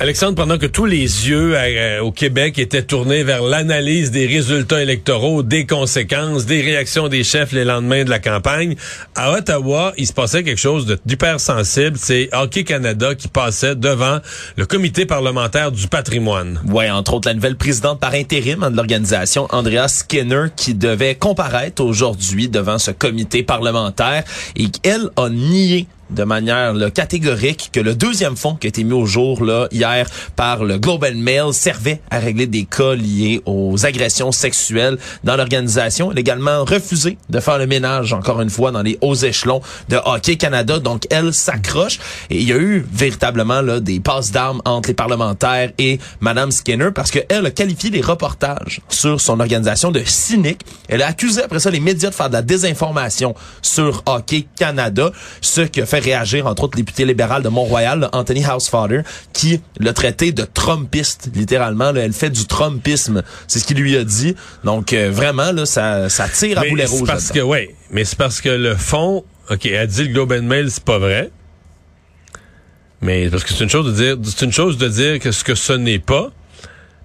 Alexandre, pendant que tous les yeux euh, au Québec étaient tournés vers l'analyse des résultats électoraux, des conséquences, des réactions des chefs les lendemains de la campagne, à Ottawa, il se passait quelque chose d'hyper sensible. C'est Hockey Canada qui passait devant le comité parlementaire du patrimoine. Ouais, entre autres la nouvelle présidente par intérim hein, de l'organisation, Andrea Skinner, qui devait comparaître aujourd'hui devant ce comité parlementaire et qu'elle a nié de manière là, catégorique que le deuxième fonds qui a été mis au jour là hier par le Global Mail servait à régler des cas liés aux agressions sexuelles dans l'organisation. Elle a également refusé de faire le ménage encore une fois dans les hauts échelons de Hockey Canada. Donc elle s'accroche et il y a eu véritablement là des passes d'armes entre les parlementaires et Madame Skinner parce que elle a qualifié les reportages sur son organisation de cyniques. Elle a accusé après ça les médias de faire de la désinformation sur Hockey Canada, ce qui a fait réagir entre autres le député libéral de Mont-Royal, Anthony Housefather, qui l'a traité de Trumpiste, littéralement. là. elle fait du Trumpisme, c'est ce qu'il lui a dit. Donc euh, vraiment là, ça, ça tire à Mais boulet c'est rouge. parce que, ouais, mais c'est parce que le fond, OK, elle dit le Globe and Mail, c'est pas vrai. Mais parce que c'est une chose de dire, c'est une chose de dire que ce que ce n'est pas.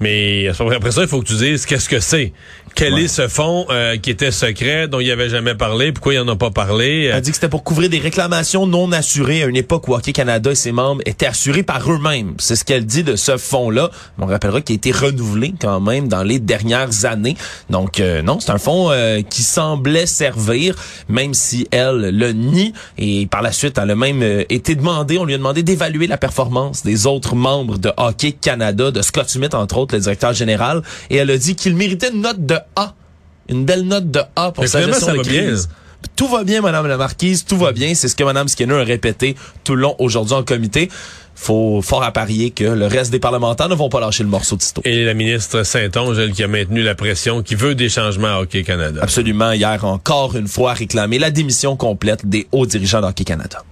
Mais après ça, il faut que tu dises qu'est-ce que c'est. Quel est ce fonds euh, qui était secret, dont il avait jamais parlé, pourquoi il en a pas parlé? Elle a dit que c'était pour couvrir des réclamations non assurées à une époque où Hockey Canada et ses membres étaient assurés par eux-mêmes. C'est ce qu'elle dit de ce fonds-là. On rappellera qu'il a été renouvelé quand même dans les dernières années. Donc euh, non, c'est un fonds euh, qui semblait servir, même si elle le nie. Et par la suite, elle a même euh, été demandé, on lui a demandé d'évaluer la performance des autres membres de Hockey Canada, de Scott Smith entre autres, le directeur général. Et elle a dit qu'il méritait une note de A. Une belle note de A pour Mais sa finalement, gestion ça de va bien, crise. Tout va bien, Madame la Marquise, tout va bien. C'est ce que Madame Skinner a répété tout le long aujourd'hui en comité. Faut fort à parier que le reste des parlementaires ne vont pas lâcher le morceau de Tito. Et la ministre Saint-Onge, elle, qui a maintenu la pression, qui veut des changements à Hockey Canada. Absolument, hier, encore une fois, réclamer la démission complète des hauts dirigeants d'Hockey Canada.